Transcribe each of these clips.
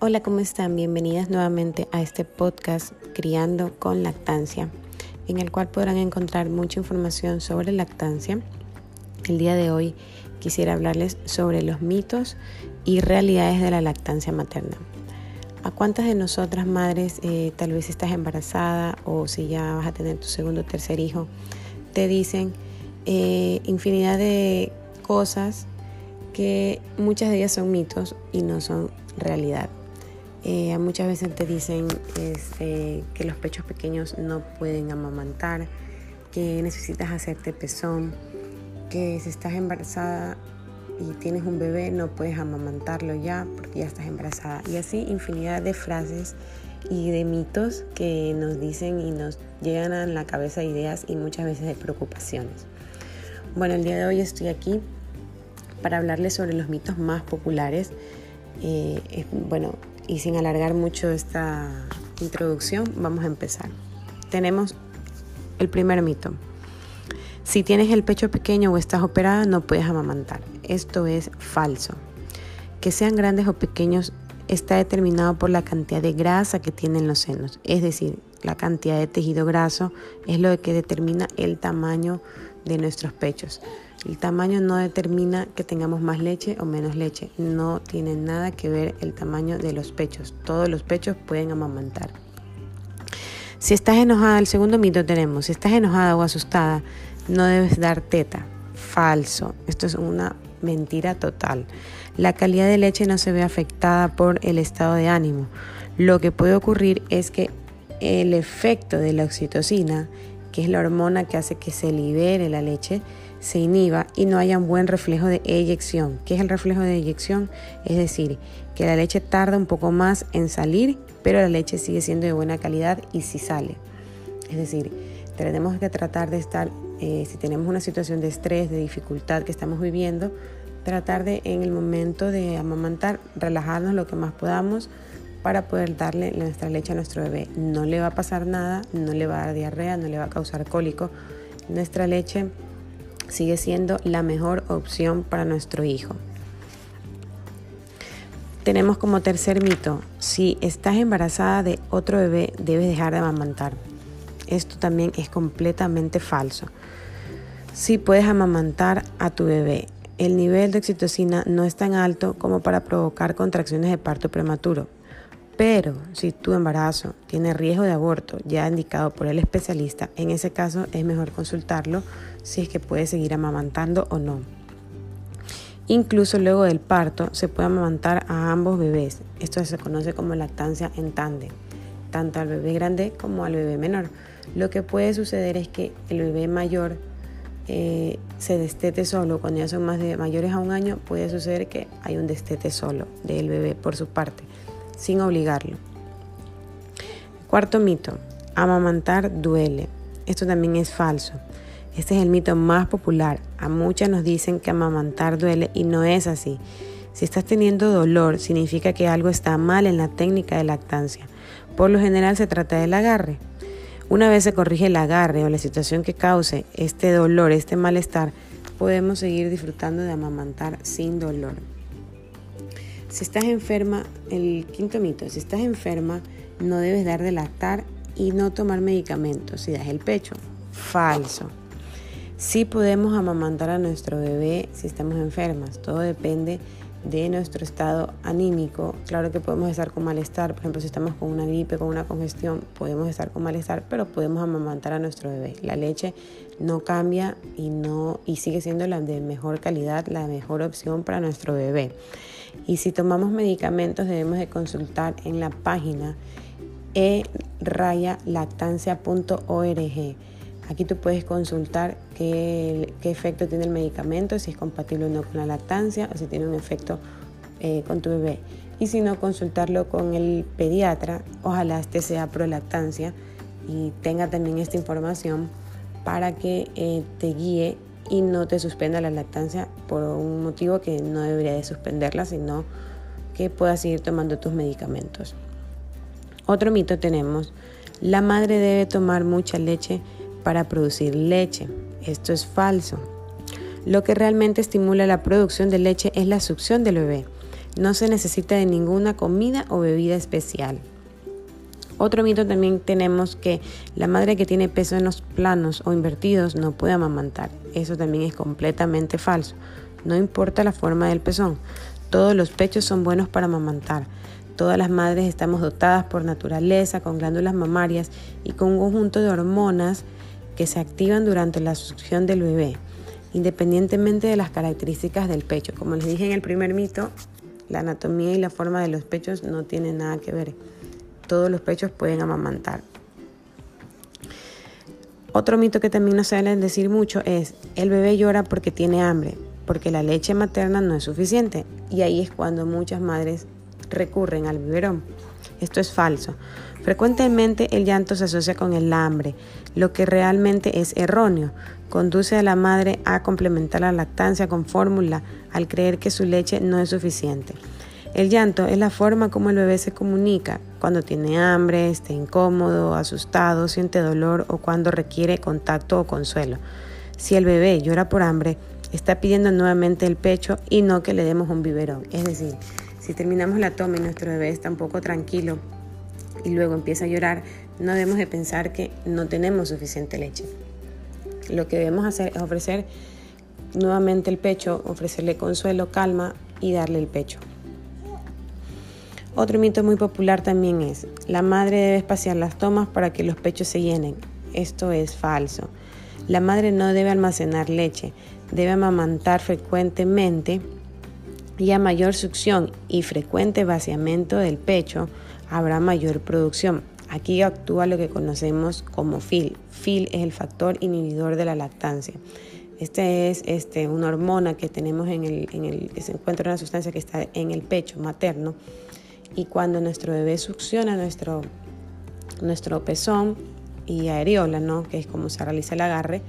Hola, ¿cómo están? Bienvenidas nuevamente a este podcast Criando con Lactancia, en el cual podrán encontrar mucha información sobre lactancia. El día de hoy quisiera hablarles sobre los mitos y realidades de la lactancia materna. ¿A cuántas de nosotras madres, eh, tal vez estás embarazada o si ya vas a tener tu segundo o tercer hijo, te dicen eh, infinidad de cosas que muchas de ellas son mitos y no son realidad? Eh, muchas veces te dicen este, que los pechos pequeños no pueden amamantar, que necesitas hacerte pezón, que si estás embarazada y tienes un bebé no puedes amamantarlo ya porque ya estás embarazada. Y así infinidad de frases y de mitos que nos dicen y nos llegan a la cabeza ideas y muchas veces de preocupaciones. Bueno, el día de hoy estoy aquí para hablarles sobre los mitos más populares. Eh, bueno, y sin alargar mucho esta introducción, vamos a empezar. Tenemos el primer mito. Si tienes el pecho pequeño o estás operada, no puedes amamantar. Esto es falso. Que sean grandes o pequeños está determinado por la cantidad de grasa que tienen los senos. Es decir, la cantidad de tejido graso es lo que determina el tamaño de nuestros pechos. El tamaño no determina que tengamos más leche o menos leche. No tiene nada que ver el tamaño de los pechos. Todos los pechos pueden amamantar. Si estás enojada, el segundo mito tenemos, si estás enojada o asustada, no debes dar teta. Falso. Esto es una mentira total. La calidad de leche no se ve afectada por el estado de ánimo. Lo que puede ocurrir es que el efecto de la oxitocina, que es la hormona que hace que se libere la leche, se inhiba y no haya un buen reflejo de eyección. ¿Qué es el reflejo de eyección? Es decir, que la leche tarda un poco más en salir, pero la leche sigue siendo de buena calidad y si sale. Es decir, tenemos que tratar de estar, eh, si tenemos una situación de estrés, de dificultad que estamos viviendo, tratar de en el momento de amamantar, relajarnos lo que más podamos para poder darle nuestra leche a nuestro bebé. No le va a pasar nada, no le va a dar diarrea, no le va a causar cólico. Nuestra leche sigue siendo la mejor opción para nuestro hijo. Tenemos como tercer mito, si estás embarazada de otro bebé, debes dejar de amamantar. Esto también es completamente falso. Si puedes amamantar a tu bebé, el nivel de oxitocina no es tan alto como para provocar contracciones de parto prematuro. Pero si tu embarazo tiene riesgo de aborto ya indicado por el especialista, en ese caso es mejor consultarlo si es que puede seguir amamantando o no. Incluso luego del parto se puede amamantar a ambos bebés. Esto se conoce como lactancia en tándem, tanto al bebé grande como al bebé menor. Lo que puede suceder es que el bebé mayor eh, se destete solo. Cuando ya son más de mayores a un año, puede suceder que hay un destete solo del bebé por su parte sin obligarlo. Cuarto mito, amamantar duele. Esto también es falso. Este es el mito más popular. A muchas nos dicen que amamantar duele y no es así. Si estás teniendo dolor, significa que algo está mal en la técnica de lactancia. Por lo general se trata del agarre. Una vez se corrige el agarre o la situación que cause este dolor, este malestar, podemos seguir disfrutando de amamantar sin dolor. Si estás enferma, el quinto mito, si estás enferma, no debes dar de lactar y no tomar medicamentos si das el pecho. Falso. Sí podemos amamantar a nuestro bebé si estamos enfermas. Todo depende de nuestro estado anímico. Claro que podemos estar con malestar, por ejemplo, si estamos con una gripe, con una congestión, podemos estar con malestar, pero podemos amamantar a nuestro bebé. La leche no cambia y no y sigue siendo la de mejor calidad, la mejor opción para nuestro bebé. Y si tomamos medicamentos debemos de consultar en la página e-lactancia.org. Aquí tú puedes consultar qué, efecto tiene el medicamento, si es compatible o no con la lactancia o si tiene un efecto eh, con tu bebé. Y si no, consultarlo con el pediatra. Ojalá este sea pro lactancia y tenga también esta información para que eh, te guíe y no te suspenda la lactancia por un motivo que no debería de suspenderla, sino que puedas seguir tomando tus medicamentos. Otro mito tenemos, la madre debe tomar mucha leche para producir leche. Esto es falso. Lo que realmente estimula la producción de leche es la succión del bebé. No se necesita de ninguna comida o bebida especial. Otro mito también tenemos que la madre que tiene peso en los planos o invertidos no puede amamantar. Eso también es completamente falso. No importa la forma del pezón, todos los pechos son buenos para amamantar. Todas las madres estamos dotadas por naturaleza con glándulas mamarias y con un conjunto de hormonas que se activan durante la succión del bebé, independientemente de las características del pecho. Como les dije en el primer mito, la anatomía y la forma de los pechos no tienen nada que ver todos los pechos pueden amamantar. Otro mito que también nos suelen decir mucho es, el bebé llora porque tiene hambre, porque la leche materna no es suficiente. Y ahí es cuando muchas madres recurren al biberón. Esto es falso. Frecuentemente el llanto se asocia con el hambre, lo que realmente es erróneo. Conduce a la madre a complementar la lactancia con fórmula al creer que su leche no es suficiente. El llanto es la forma como el bebé se comunica cuando tiene hambre, está incómodo, asustado, siente dolor o cuando requiere contacto o consuelo. Si el bebé llora por hambre, está pidiendo nuevamente el pecho y no que le demos un biberón. Es decir, si terminamos la toma y nuestro bebé está un poco tranquilo y luego empieza a llorar, no debemos de pensar que no tenemos suficiente leche. Lo que debemos hacer es ofrecer nuevamente el pecho, ofrecerle consuelo, calma y darle el pecho. Otro mito muy popular también es, la madre debe espaciar las tomas para que los pechos se llenen. Esto es falso. La madre no debe almacenar leche, debe amamantar frecuentemente y a mayor succión y frecuente vaciamiento del pecho habrá mayor producción. Aquí actúa lo que conocemos como FIL. FIL es el factor inhibidor de la lactancia. Este es este, una hormona que tenemos en el, en el, que se encuentra una sustancia que está en el pecho materno y cuando nuestro bebé succiona nuestro, nuestro pezón y areola, ¿no? que es como se realiza el agarre,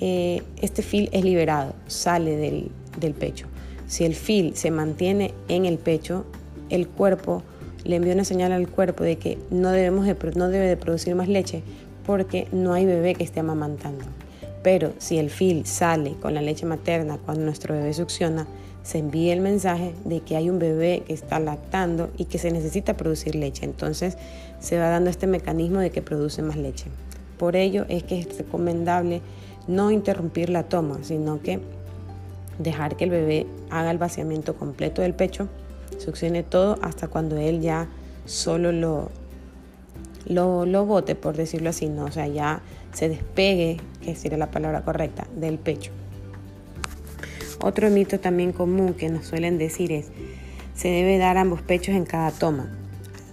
eh, este fil es liberado, sale del, del pecho. Si el fil se mantiene en el pecho, el cuerpo le envía una señal al cuerpo de que no, debe de producir más leche porque no hay bebé que esté amamantando. Pero si el fil sale con la leche materna cuando nuestro bebé succiona, se envía el mensaje de que hay un bebé que está lactando y que se necesita producir leche. Entonces se va dando este mecanismo de que produce más leche. Por ello es que es recomendable no interrumpir la toma, sino que dejar que el bebé haga el vaciamiento completo del pecho, succione todo hasta cuando él ya solo lo, lo, lo bote, por decirlo así, ¿no? o sea, ya se despegue, que sería la palabra correcta, del pecho. Otro mito también común que nos suelen decir es, se debe dar ambos pechos en cada toma.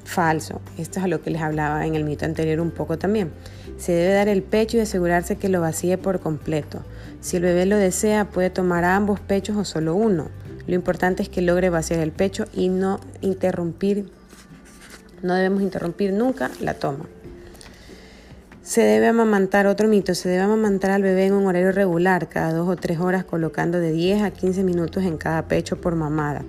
Falso. Esto es a lo que les hablaba en el mito anterior un poco también. Se debe dar el pecho y asegurarse que lo vacíe por completo. Si el bebé lo desea, puede tomar ambos pechos o solo uno. Lo importante es que logre vaciar el pecho y no interrumpir, no debemos interrumpir nunca la toma. Se debe amamantar, otro mito, se debe amamantar al bebé en un horario regular, cada dos o tres horas, colocando de 10 a 15 minutos en cada pecho por mamada.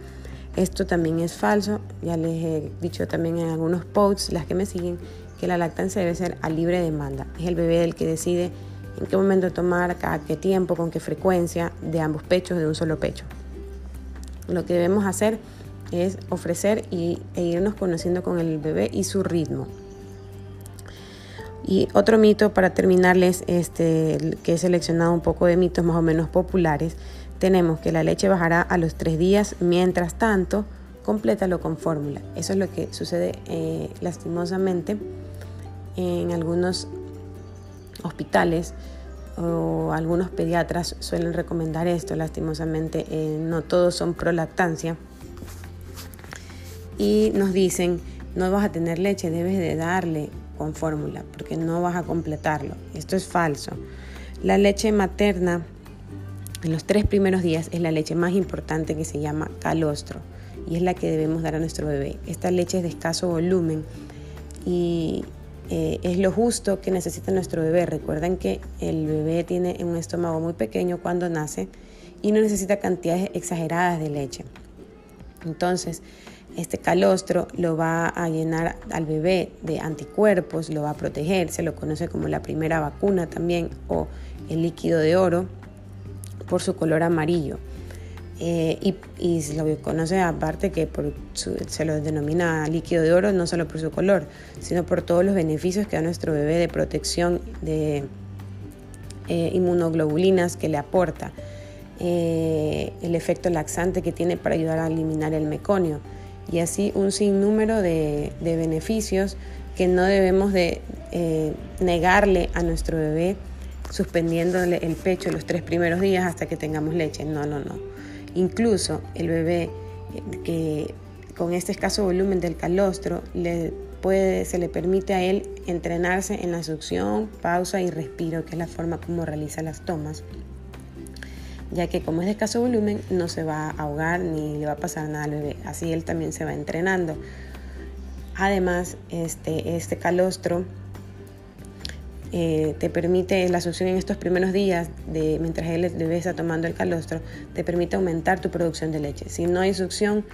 Esto también es falso, ya les he dicho también en algunos posts, las que me siguen, que la lactancia debe ser a libre demanda. Es el bebé el que decide en qué momento tomar, cada qué tiempo, con qué frecuencia, de ambos pechos, de un solo pecho. Lo que debemos hacer es ofrecer y, e irnos conociendo con el bebé y su ritmo. Y otro mito para terminarles, este, que he seleccionado un poco de mitos más o menos populares, tenemos que la leche bajará a los tres días, mientras tanto, complétalo con fórmula. Eso es lo que sucede eh, lastimosamente en algunos hospitales o algunos pediatras suelen recomendar esto, lastimosamente eh, no todos son pro lactancia y nos dicen no vas a tener leche, debes de darle con fórmula, porque no vas a completarlo. Esto es falso. La leche materna en los tres primeros días es la leche más importante que se llama calostro y es la que debemos dar a nuestro bebé. Esta leche es de escaso volumen y eh, es lo justo que necesita nuestro bebé. Recuerden que el bebé tiene un estómago muy pequeño cuando nace y no necesita cantidades exageradas de leche. Entonces, este calostro lo va a llenar al bebé de anticuerpos, lo va a proteger, se lo conoce como la primera vacuna también o el líquido de oro por su color amarillo. Y, y, se lo conoce aparte que por se lo denomina líquido de oro no solo por su color, sino por todos los beneficios que da nuestro bebé de protección de inmunoglobulinas que le aporta. Eh, el efecto laxante que tiene para ayudar a eliminar el meconio y así un sinnúmero de, beneficios que no debemos de eh, negarle a nuestro bebé suspendiéndole el pecho los tres primeros días hasta que tengamos leche. No, no, no. Incluso el bebé eh, que con este escaso volumen del calostro se le permite a él entrenarse en la succión, pausa y respiro, que es la forma como realiza las tomas ya que como es de escaso volumen no se va a ahogar ni le va a pasar nada al bebé, así él también se va entrenando. Además, este, este calostro eh, te permite la succión en estos primeros días, de, mientras el bebé está tomando el calostro, te permite aumentar tu producción de leche. Si no hay succión,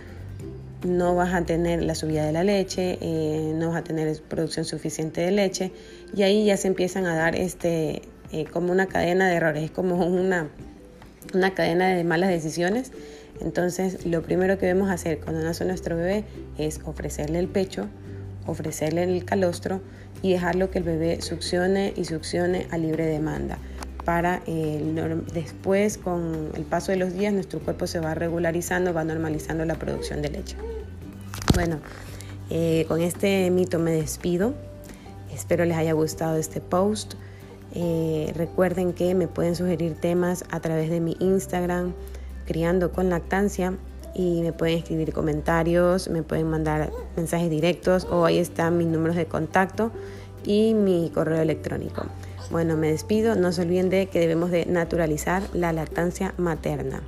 no vas a tener la subida de la leche, eh, no vas a tener producción suficiente de leche y ahí ya se empiezan a dar este, eh, como una cadena de errores, es como una una cadena de malas decisiones. Entonces, lo primero que debemos hacer cuando nace nuestro bebé es ofrecerle el pecho, ofrecerle el calostro y dejarlo que el bebé succione y succione a libre demanda. Para eh, después, con el paso de los días, nuestro cuerpo se va regularizando, va normalizando la producción de leche. Bueno, eh, con este mito me despido. Espero les haya gustado este post. Eh, recuerden que me pueden sugerir temas a través de mi Instagram, criando con lactancia, y me pueden escribir comentarios, me pueden mandar mensajes directos o ahí están mis números de contacto y mi correo electrónico. Bueno, me despido, no se olviden de que debemos de naturalizar la lactancia materna.